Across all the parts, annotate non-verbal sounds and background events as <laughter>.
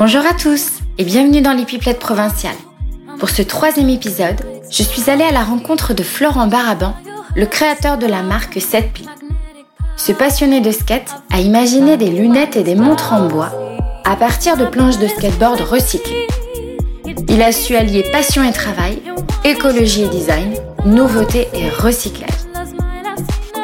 Bonjour à tous et bienvenue dans les Pipelettes provinciales. Pour ce troisième épisode, je suis allée à la rencontre de Florent Baraban, le créateur de la marque 7 Pli. Ce passionné de skate a imaginé des lunettes et des montres en bois à partir de planches de skateboard recyclées. Il a su allier passion et travail, écologie et design, nouveauté et recyclage.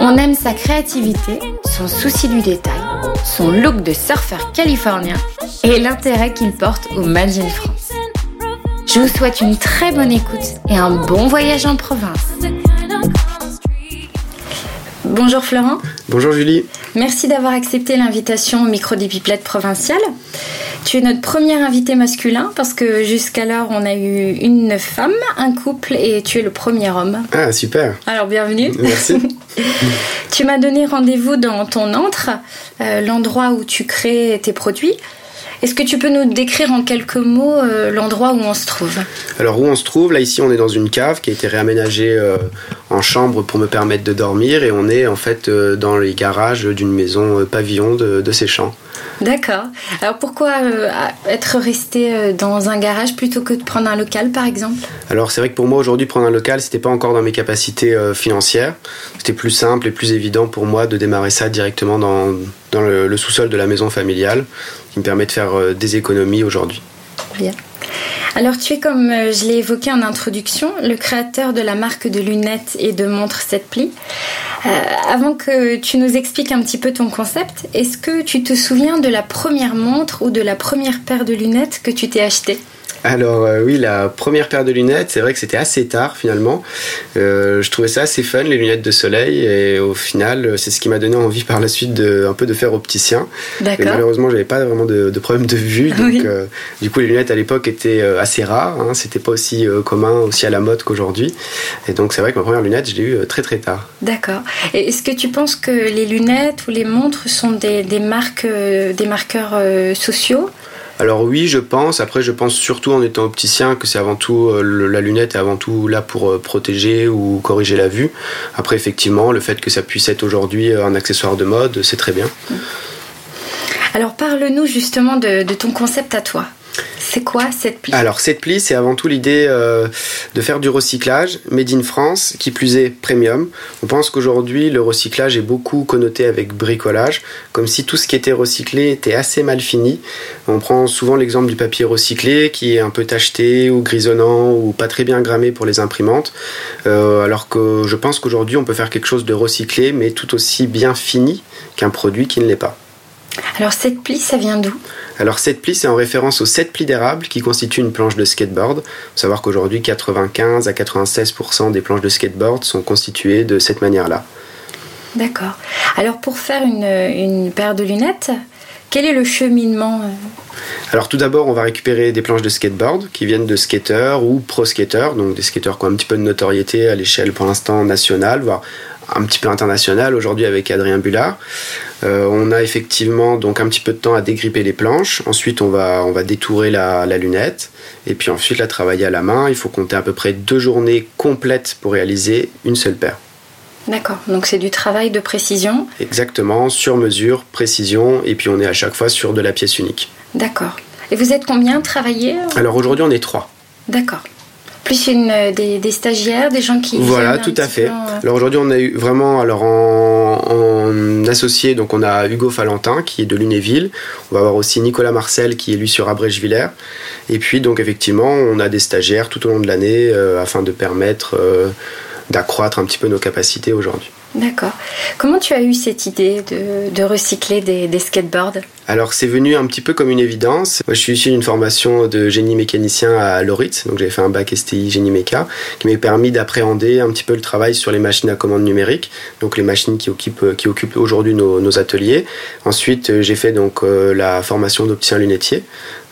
On aime sa créativité, son souci du détail, son look de surfeur californien et l'intérêt qu'il porte au Made in France. Je vous souhaite une très bonne écoute et un bon voyage en province. Bonjour Florent. Bonjour Julie. Merci d'avoir accepté l'invitation au micro des pipelettes provinciales. Tu es notre premier invité masculin parce que jusqu'alors on a eu une femme, un couple et tu es le premier homme. Ah super. Alors bienvenue. Merci. <laughs> tu m'as donné rendez-vous dans ton antre, euh, l'endroit où tu crées tes produits. Est-ce que tu peux nous décrire en quelques mots euh, l'endroit où on se trouve? Alors où on se trouve, là ici on est dans une cave qui a été réaménagée euh, en chambre pour me permettre de dormir et on est en fait euh, dans les garages d'une maison pavillon de, de ces champs. D'accord. Alors pourquoi être resté dans un garage plutôt que de prendre un local par exemple? Alors c'est vrai que pour moi aujourd'hui prendre un local c'était pas encore dans mes capacités financières. C'était plus simple et plus évident pour moi de démarrer ça directement dans, dans le, le sous-sol de la maison familiale qui me permet de faire euh, des économies aujourd'hui. Bien. Alors tu es comme euh, je l'ai évoqué en introduction, le créateur de la marque de lunettes et de montres 7 plis. Euh, avant que tu nous expliques un petit peu ton concept, est-ce que tu te souviens de la première montre ou de la première paire de lunettes que tu t'es achetée? Alors euh, oui, la première paire de lunettes, c'est vrai que c'était assez tard finalement. Euh, je trouvais ça assez fun, les lunettes de soleil, et au final, c'est ce qui m'a donné envie par la suite de un peu de faire opticien. Mais malheureusement, j'avais pas vraiment de, problème de vue, <laughs> donc euh, du coup, les lunettes à l'époque étaient assez rares. Hein, c'était pas aussi commun, aussi à la mode qu'aujourd'hui. Et donc c'est vrai que ma première lunette, je l'ai eu très très tard. D'accord. Et est-ce que tu penses que les lunettes ou les montres sont des, des marques, des marqueurs sociaux? Alors oui, je pense. Après, je pense surtout en étant opticien que c'est avant tout euh, la lunette est avant tout là pour euh, protéger ou corriger la vue. Après, effectivement, le fait que ça puisse être aujourd'hui un accessoire de mode, c'est très bien. Alors parle-nous justement de, ton concept à toi. C'est quoi cette pli Alors cette pli, c'est avant tout l'idée euh, de faire du recyclage made in France, qui plus est premium. On pense qu'aujourd'hui le recyclage est beaucoup connoté avec bricolage, comme si tout ce qui était recyclé était assez mal fini. On prend souvent l'exemple du papier recyclé qui est un peu tacheté ou grisonnant ou pas très bien grammé pour les imprimantes, euh, alors que je pense qu'aujourd'hui on peut faire quelque chose de recyclé mais tout aussi bien fini qu'un produit qui ne l'est pas. Alors cette pli, ça vient d'où? Alors cette pli, c'est en référence aux 7 plis d'érable qui constituent une planche de skateboard. Il faut savoir qu'aujourd'hui, 95 à 96% des planches de skateboard sont constituées de cette manière-là. D'accord. Alors pour faire une, paire de lunettes, quel est le cheminement euh? Alors tout d'abord, on va récupérer des planches de skateboard qui viennent de skateurs ou pro skateurs, donc des skateurs qui ont un petit peu de notoriété à l'échelle pour l'instant nationale, voire un petit peu international aujourd'hui avec Adrien Bullard. Euh, on a effectivement donc un petit peu de temps à dégripper les planches. Ensuite, on va, on va détourer la, lunette. Et puis ensuite, la travailler à la main. Il faut compter à peu près deux journées complètes pour réaliser une seule paire. D'accord, donc c'est du travail de précision Exactement, sur mesure, précision, et puis on est à chaque fois sur de la pièce unique. D'accord. Et vous êtes combien travaillés Alors aujourd'hui on est trois. D'accord plus une, euh, des, stagiaires, des gens qui. Voilà, tout à fait. Euh, alors aujourd'hui, on a eu vraiment, alors en, associé, donc on a Hugo Falentin qui est de Lunéville. On va avoir aussi Nicolas Marcel qui est lui sur Abrège-Villers. Et puis donc effectivement, on a des stagiaires tout au long de l'année euh, afin de permettre d'accroître un petit peu nos capacités aujourd'hui. D'accord. Comment tu as eu cette idée de, recycler des, skateboards? Alors c'est venu un petit peu comme une évidence. Moi je suis issu d'une formation de génie mécanicien à Loritz, donc j'ai fait un bac STI génie méca, qui m'a permis d'appréhender un petit peu le travail sur les machines à commande numérique, donc les machines qui occupent, qui occupent aujourd'hui nos, ateliers. Ensuite j'ai fait donc euh, la formation d'opticien lunetier,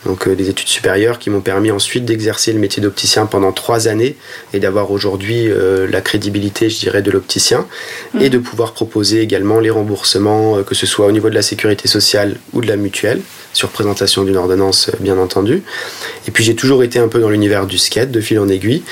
donc euh, des études supérieures qui m'ont permis ensuite d'exercer le métier d'opticien pendant trois années et d'avoir aujourd'hui euh, la crédibilité, je dirais, de l'opticien mm. et de pouvoir proposer également les remboursements, euh, que ce soit au niveau de la sécurité sociale ou de la mutuelle, sur présentation d'une ordonnance, bien entendu. Et puis j'ai toujours été un peu dans l'univers du skate, de fil en aiguille.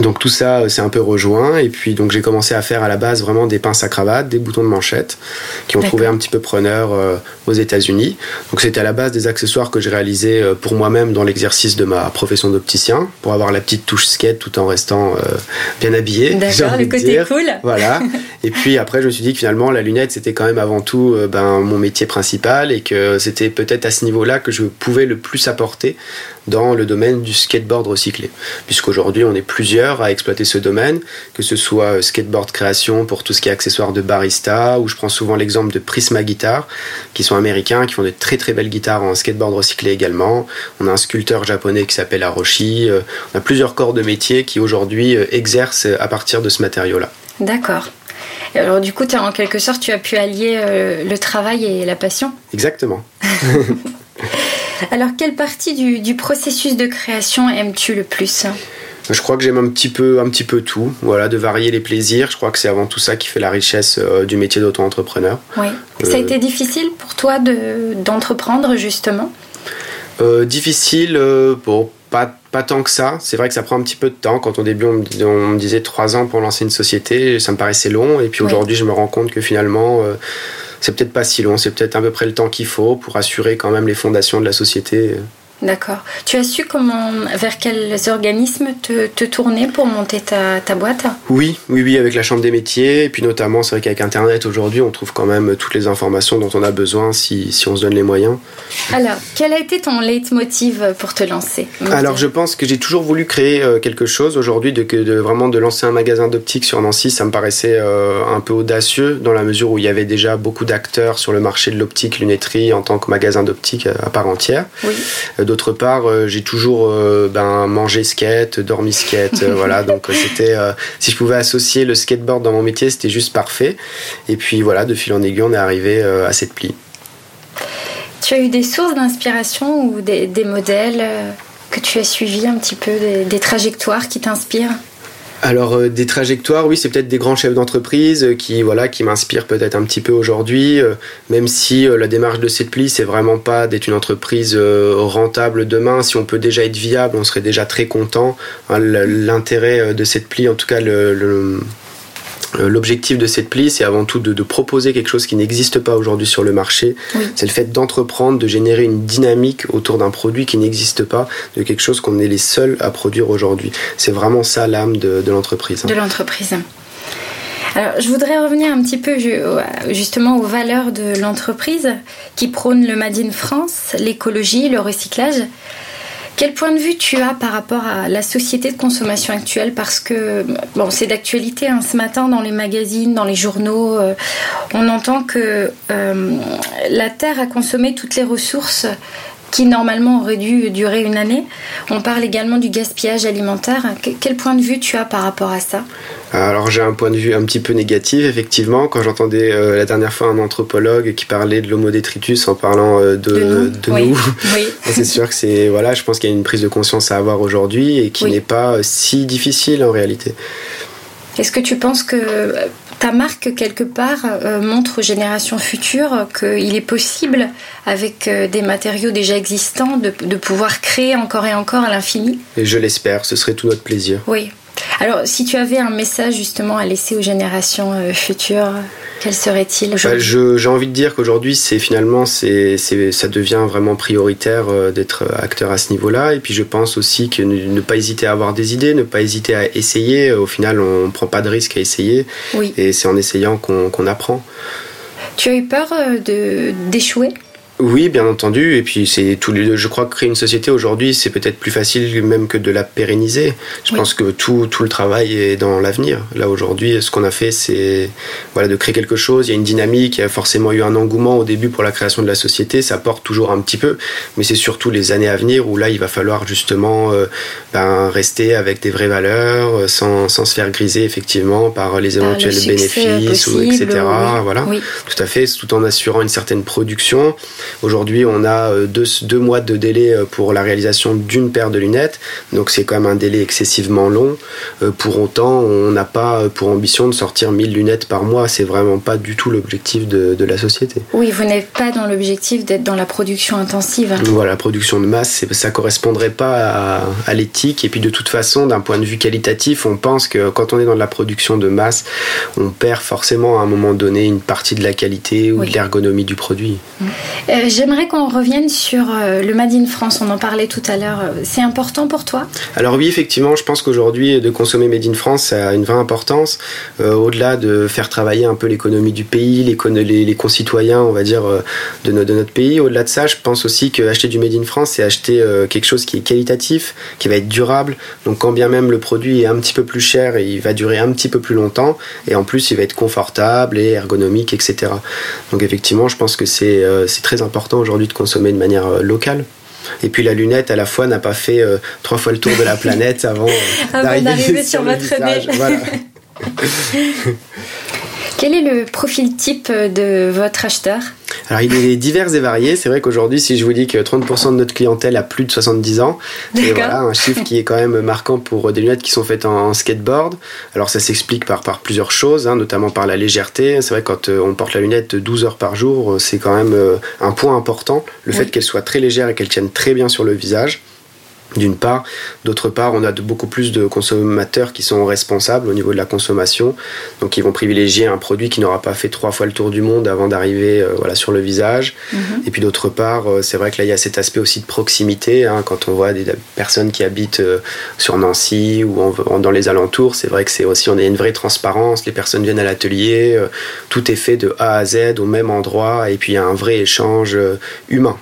Donc tout ça euh, c'est un peu rejoint et puis donc j'ai commencé à faire à la base vraiment des pinces à cravate, des boutons de manchette qui ont trouvé un petit peu preneur euh, aux États-Unis. Donc c'était à la base des accessoires que j'ai réalisés euh, pour moi-même dans l'exercice de ma profession d'opticien pour avoir la petite touche skate tout en restant bien habillé. D'accord, le côté cool. Voilà. <laughs> et puis après je me suis dit que finalement la lunette c'était quand même avant tout ben, mon métier principal et que c'était peut-être à ce niveau-là que je pouvais le plus apporter dans le domaine du skateboard recyclé. Puisqu'aujourd'hui, on est plusieurs à exploiter ce domaine, que ce soit euh, skateboard création pour tout ce qui est accessoires de barista, ou je prends souvent l'exemple de Prisma Guitar, qui sont américains, qui font de très très belles guitares en skateboard recyclé également. On a un sculpteur japonais qui s'appelle Aroshi. Euh, on a plusieurs corps de métier qui aujourd'hui euh, exercent à partir de ce matériau-là. D'accord. Alors du coup, en quelque sorte, tu as pu allier le travail et la passion Exactement. <laughs> Alors, quelle partie du, processus de création aimes-tu le plus? Je crois que j'aime un petit peu, un petit peu tout. Voilà, de varier les plaisirs. Je crois que c'est avant tout ça qui fait la richesse euh, du métier d'auto-entrepreneur. Oui. ça a euh, été difficile pour toi d'entreprendre justement? Euh, difficile, pour pas, pas tant que ça. C'est vrai que ça prend un petit peu de temps. Quand au début on me, disait trois ans pour lancer une société, ça me paraissait long. Et puis aujourd'hui, je me rends compte que finalement c'est peut-être pas si long, c'est peut-être à peu près le temps qu'il faut pour assurer quand même les fondations de la société. D'accord. Tu as su comment, vers quels organismes te, tourner pour monter ta, ta, boîte? Oui, oui, oui, avec la Chambre des métiers. Et puis notamment, c'est vrai qu'avec Internet aujourd'hui, on trouve quand même toutes les informations dont on a besoin si, si, on se donne les moyens. Alors, quel a été ton leitmotiv pour te lancer? Alors, je pense que j'ai toujours voulu créer euh, quelque chose. Aujourd'hui, de, de, vraiment de lancer un magasin d'optique sur Nancy, ça me paraissait euh, un peu audacieux dans la mesure où il y avait déjà beaucoup d'acteurs sur le marché de l'optique, lunetterie en tant que magasin d'optique euh, à part entière. Oui D'autre part, euh, j'ai toujours euh, ben, mangé skate, dormi skate, euh, voilà. Donc c'était, si je pouvais associer le skateboard dans mon métier, c'était juste parfait. Et puis voilà, de fil en aiguille, on est arrivé à cette pli. Tu as eu des sources d'inspiration ou des, modèles que tu as suivis un petit peu, des trajectoires qui t'inspirent? Alors euh, des trajectoires, oui, c'est peut-être des grands chefs d'entreprise euh, qui voilà qui m'inspirent peut-être un petit peu aujourd'hui, euh, même si la démarche de cette pli c'est vraiment pas d'être une entreprise rentable demain. Si on peut déjà être viable, on serait déjà très content. Hein, l'intérêt de cette pli, en tout cas le euh, l'objectif de cette pli, c'est avant tout de, proposer quelque chose qui n'existe pas aujourd'hui sur le marché. C'est le fait d'entreprendre, de générer une dynamique autour d'un produit qui n'existe pas, de quelque chose qu'on est les seuls à produire aujourd'hui. C'est vraiment ça l'âme de, l'entreprise. De l'entreprise. Alors, je voudrais revenir un petit peu justement aux valeurs de l'entreprise qui prône le Made in France, l'écologie, le recyclage. Quel point de vue tu as par rapport à la société de consommation actuelle? Parce que, bon, c'est d'actualité, hein, ce matin dans les magazines, dans les journaux, euh, on entend que euh, la Terre a consommé toutes les ressources qui normalement auraient dû durer une année. On parle également du gaspillage alimentaire. Quel point de vue tu as par rapport à ça? Alors j'ai un point de vue un petit peu négatif, effectivement. Quand j'entendais euh, la dernière fois un anthropologue qui parlait de l'homo detritus en parlant euh, de, nous, <laughs> c'est sûr que c'est voilà, je pense qu'il y a une prise de conscience à avoir aujourd'hui et qui n'est pas si difficile en réalité. Est-ce que tu penses que ta marque, quelque part, euh, montre aux générations futures qu'il est possible, avec des matériaux déjà existants, de, de pouvoir créer encore et encore à l'infini Et je l'espère, ce serait tout notre plaisir. Oui. Alors, si tu avais un message justement à laisser aux générations euh, futures, quel serait-il bah, J'ai envie de dire qu'aujourd'hui, c'est finalement, c'est, ça devient vraiment prioritaire euh, d'être acteur à ce niveau-là. Et puis, je pense aussi que ne, pas hésiter à avoir des idées, ne pas hésiter à essayer. Au final, on ne prend pas de risque à essayer. Et c'est en essayant qu'on apprend. Tu as eu peur euh, d'échouer? Oui, bien entendu. Et puis, c'est tous les. Je crois que créer une société aujourd'hui, c'est peut-être plus facile même que de la pérenniser. Je pense que tout, tout le travail est dans l'avenir. Là, aujourd'hui, ce qu'on a fait, c'est voilà, de créer quelque chose. Il y a une dynamique. Il y a forcément eu un engouement au début pour la création de la société. Ça porte toujours un petit peu. Mais c'est surtout les années à venir où là, il va falloir justement euh, ben, rester avec des vraies valeurs, euh, sans, sans se faire griser effectivement par les éventuels bénéfices, ou etc. Voilà. Tout à fait. Tout en assurant une certaine production Aujourd'hui, on a deux, deux, mois de délai pour la réalisation d'une paire de lunettes, donc c'est quand même un délai excessivement long. pour autant, on n'a pas pour ambition de sortir 1000 lunettes par mois, c'est vraiment pas du tout l'objectif de, de, la société. Oui, vous n'êtes pas dans l'objectif d'être dans la production intensive. Voilà, la production de masse, ça correspondrait pas à, à l'éthique, et puis de toute façon, d'un point de vue qualitatif, on pense que quand on est dans la production de masse, on perd forcément à un moment donné une partie de la qualité ou de l'ergonomie du produit. Euh, j'aimerais qu'on revienne sur euh, le Made in France, on en parlait tout à l'heure. C'est important pour toi? Alors oui, effectivement, je pense qu'aujourd'hui, de consommer Made in France, ça a une vraie importance. Euh, au-delà de faire travailler un peu l'économie du pays, les, concitoyens, on va dire, de, notre pays, au-delà de ça, je pense aussi qu'acheter du Made in France, c'est acheter quelque chose qui est qualitatif, qui va être durable. Donc quand bien même le produit est un petit peu plus cher, il va durer un petit peu plus longtemps et en plus il va être confortable et ergonomique, etc. Donc effectivement, je pense que c'est euh, très important aujourd'hui de consommer de manière euh, locale. Et puis la lunette, à la fois, n'a pas fait euh, trois fois le tour de la <laughs> planète avant, d'arriver sur, votre nez. <laughs> Quel est le profil type de votre acheteur? Alors il est divers et varié. C'est vrai qu'aujourd'hui, si je vous dis que 30% de notre clientèle a plus de 70 ans, c'est voilà, un chiffre qui est quand même marquant pour des lunettes qui sont faites en, skateboard. Alors ça s'explique par, par plusieurs choses, hein, notamment par la légèreté. C'est vrai quand euh, on porte la lunette 12 heures par jour, euh, c'est quand même euh, un point important. Le fait qu'elle soit très légère et qu'elle tienne très bien sur le visage d'une part. D'autre part, on a de, beaucoup plus de consommateurs qui sont responsables au niveau de la consommation. Donc, ils vont privilégier un produit qui n'aura pas fait trois fois le tour du monde avant d'arriver euh, voilà, sur le visage. Mhm. Et puis, d'autre part, euh, c'est vrai que là, il y a cet aspect aussi de proximité. Hein, quand on voit des personnes qui habitent euh, sur Nancy ou dans les alentours, c'est vrai que c'est aussi, on a une vraie transparence. Les personnes viennent à l'atelier. tout est fait de A à Z au même endroit. Et puis, il y a un vrai échange humain.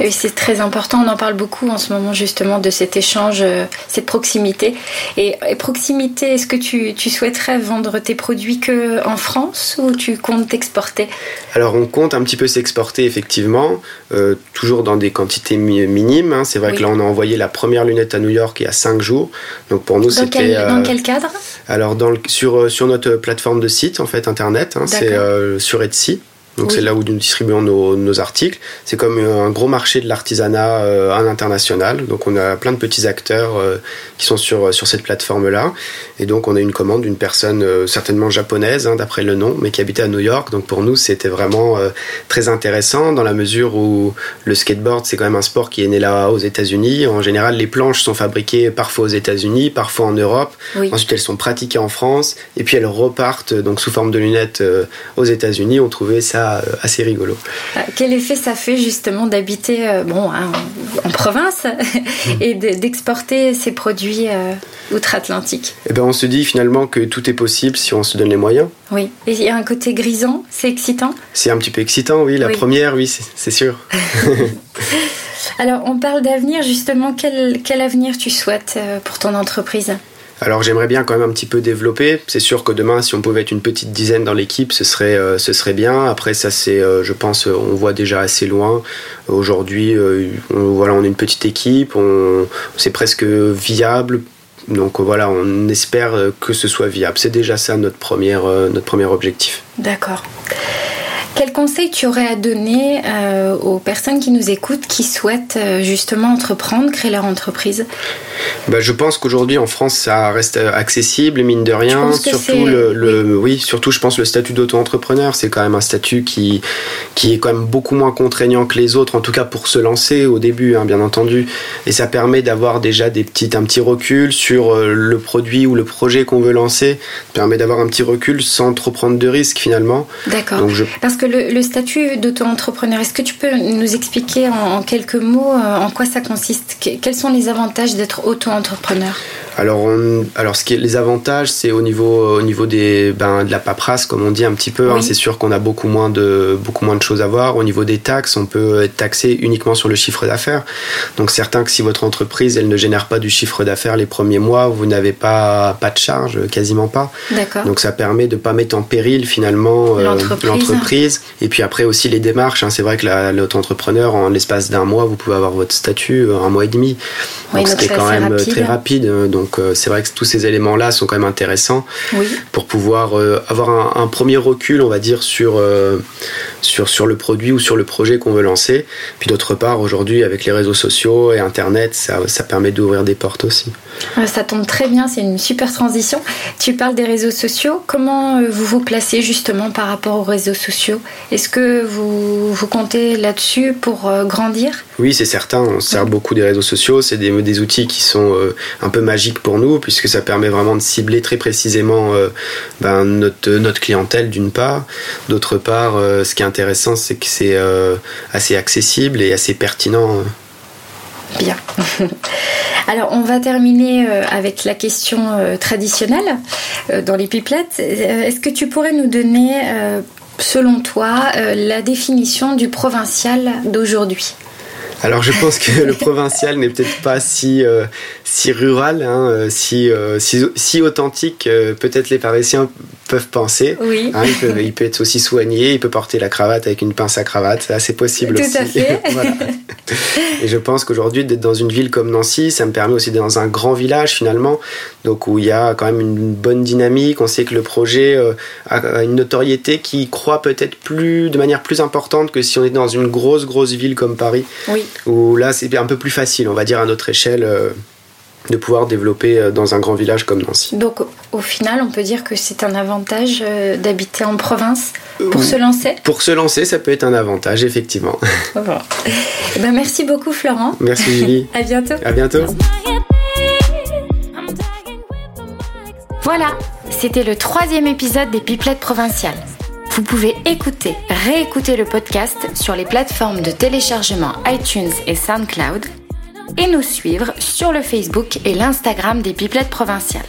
Oui, c'est très important. On en parle beaucoup en ce moment justement de cet échange, euh, cette proximité. Et, proximité, est-ce que tu, souhaiterais vendre tes produits que en France ou tu comptes t'exporter? Alors on compte un petit peu s'exporter effectivement, euh, toujours dans des quantités minimes. Hein. C'est vrai que là on a envoyé la première lunette à New York il y a 5 jours. Donc pour nous c'était... Dans euh, quel cadre? Alors dans sur, sur notre plateforme de site en fait internet, hein, c'est sur Etsy. Donc c'est là où nous distribuons nos, articles. C'est comme un gros marché de l'artisanat euh, à l'international. Donc on a plein de petits acteurs euh, qui sont sur, sur cette plateforme-là. Et donc on a une commande d'une personne euh, certainement japonaise, hein, d'après le nom, mais qui habitait à New York. Donc pour nous c'était vraiment très intéressant dans la mesure où le skateboard c'est quand même un sport qui est né là aux États-Unis. En général les planches sont fabriquées parfois aux États-Unis, parfois en Europe. Ensuite elles sont pratiquées en France et puis elles repartent donc sous forme de lunettes aux États-Unis. On trouvait ça euh, assez rigolo. Euh, quel effet ça fait justement d'habiter euh, bon, hein, en province <laughs> et d'exporter ces produits outre-Atlantique? Eh ben, On se dit finalement que tout est possible si on se donne les moyens. Oui, et il y a un côté grisant, c'est excitant? C'est un petit peu excitant, oui. La première, oui, c'est sûr. <laughs> <laughs> Alors, on parle d'avenir, justement. Quel, quel avenir tu souhaites pour ton entreprise? Alors j'aimerais bien quand même un petit peu développer. C'est sûr que demain, si on pouvait être une petite dizaine dans l'équipe, ce serait, euh, ce serait bien. Après, ça c'est, euh, je pense, euh, on voit déjà assez loin. Aujourd'hui, on, voilà, on est une petite équipe, on, c'est presque viable. Donc voilà, on espère que ce soit viable. C'est déjà ça notre, première, notre premier objectif. D'accord. Quel conseil tu aurais à donner euh, aux personnes qui nous écoutent, qui souhaitent euh, justement entreprendre, créer leur entreprise? Bah, Je pense qu'aujourd'hui en France, ça reste accessible, mine de rien. Surtout, le, oui. surtout je pense le statut d'auto-entrepreneur, c'est quand même un statut qui, qui est quand même beaucoup moins contraignant que les autres, en tout cas pour se lancer au début, hein, bien entendu. Et ça permet d'avoir déjà des petites, un petit recul sur euh, le produit ou le projet qu'on veut lancer. Ça permet d'avoir un petit recul sans trop prendre de risques finalement. D'accord. Parce que le, statut d'auto-entrepreneur, est-ce que tu peux nous expliquer en, quelques mots euh, en quoi ça consiste? Quels sont les avantages d'être auto-entrepreneur? Alors, alors ce qui est, les avantages, c'est au niveau, au niveau des, ben, de la paperasse, comme on dit un petit peu. Hein. c'est sûr qu'on a beaucoup moins, de, beaucoup moins de choses à voir. Au niveau des taxes, on peut être taxé uniquement sur le chiffre d'affaires. Donc, certain que si votre entreprise, elle ne génère pas du chiffre d'affaires les premiers mois, vous n'avez pas, pas de charge, quasiment pas. Donc, ça permet de ne pas mettre en péril finalement euh, Et puis après aussi les démarches. Hein. c'est vrai que l'auto-entrepreneur, en l'espace d'un mois, vous pouvez avoir votre statut euh, un mois et demi. Donc, ce qui est quand même très rapide. Donc, donc euh, c'est vrai que tous ces éléments-là sont quand même intéressants pour pouvoir euh, avoir un, premier recul, on va dire, sur, euh, sur, sur le produit ou sur le projet qu'on veut lancer. Puis d'autre part, aujourd'hui, avec les réseaux sociaux et Internet, ça, ça permet d'ouvrir des portes aussi. Ça tombe très bien, c'est une super transition. Tu parles des réseaux sociaux. Comment euh, vous vous placez justement par rapport aux réseaux sociaux? Est-ce que vous, vous comptez là-dessus pour euh, grandir? Oui, c'est certain. On sert beaucoup des réseaux sociaux. C'est des, des, outils qui sont euh, un peu magiques pour nous puisque ça permet vraiment de cibler très précisément ben, notre, notre clientèle d'une part. D'autre part, ce qui est intéressant, c'est que c'est assez accessible et assez pertinent. Bien. <laughs> Alors, on va terminer euh, avec la question euh, traditionnelle euh, dans les pipelettes. Est-ce que tu pourrais nous donner, selon toi, la définition du provincial d'aujourd'hui? Alors je pense que le <laughs> provincial n'est peut-être pas si, si rural, hein, si, si, si, authentique, peut-être les Parisiens peuvent penser. Oui. Hein, il, peut, il, peut, être aussi soigné, il peut porter la cravate avec une pince à cravate, c'est assez possible Tout aussi. À fait. <laughs> voilà. Et je pense qu'aujourd'hui, d'être dans une ville comme Nancy, ça me permet aussi d'être dans un grand village finalement, donc où il y a quand même une bonne dynamique. On sait que le projet euh, a une notoriété qui croît peut-être plus de manière plus importante que si on est dans une grosse grosse ville comme Paris, oui. où là c'est un peu plus facile, on va dire à notre échelle. Euh, de pouvoir développer euh, dans un grand village comme Nancy. Donc au final, on peut dire que c'est un avantage d'habiter en province pour se lancer? Pour se lancer, ça peut être un avantage, effectivement. <laughs> Bon. Eh ben, merci beaucoup, Florent. Merci, Julie. <laughs> à bientôt. À bientôt. Voilà, c'était le troisième épisode des Pipelettes provinciales. Vous pouvez écouter, réécouter le podcast sur les plateformes de téléchargement iTunes et SoundCloud et nous suivre sur le Facebook et l'Instagram des Pipelettes provinciales.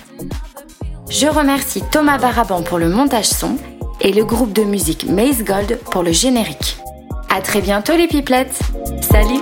Je remercie Thomas Baraban pour le montage son et le groupe de musique Maze Gold pour le générique. À très bientôt les pipelettes. Salut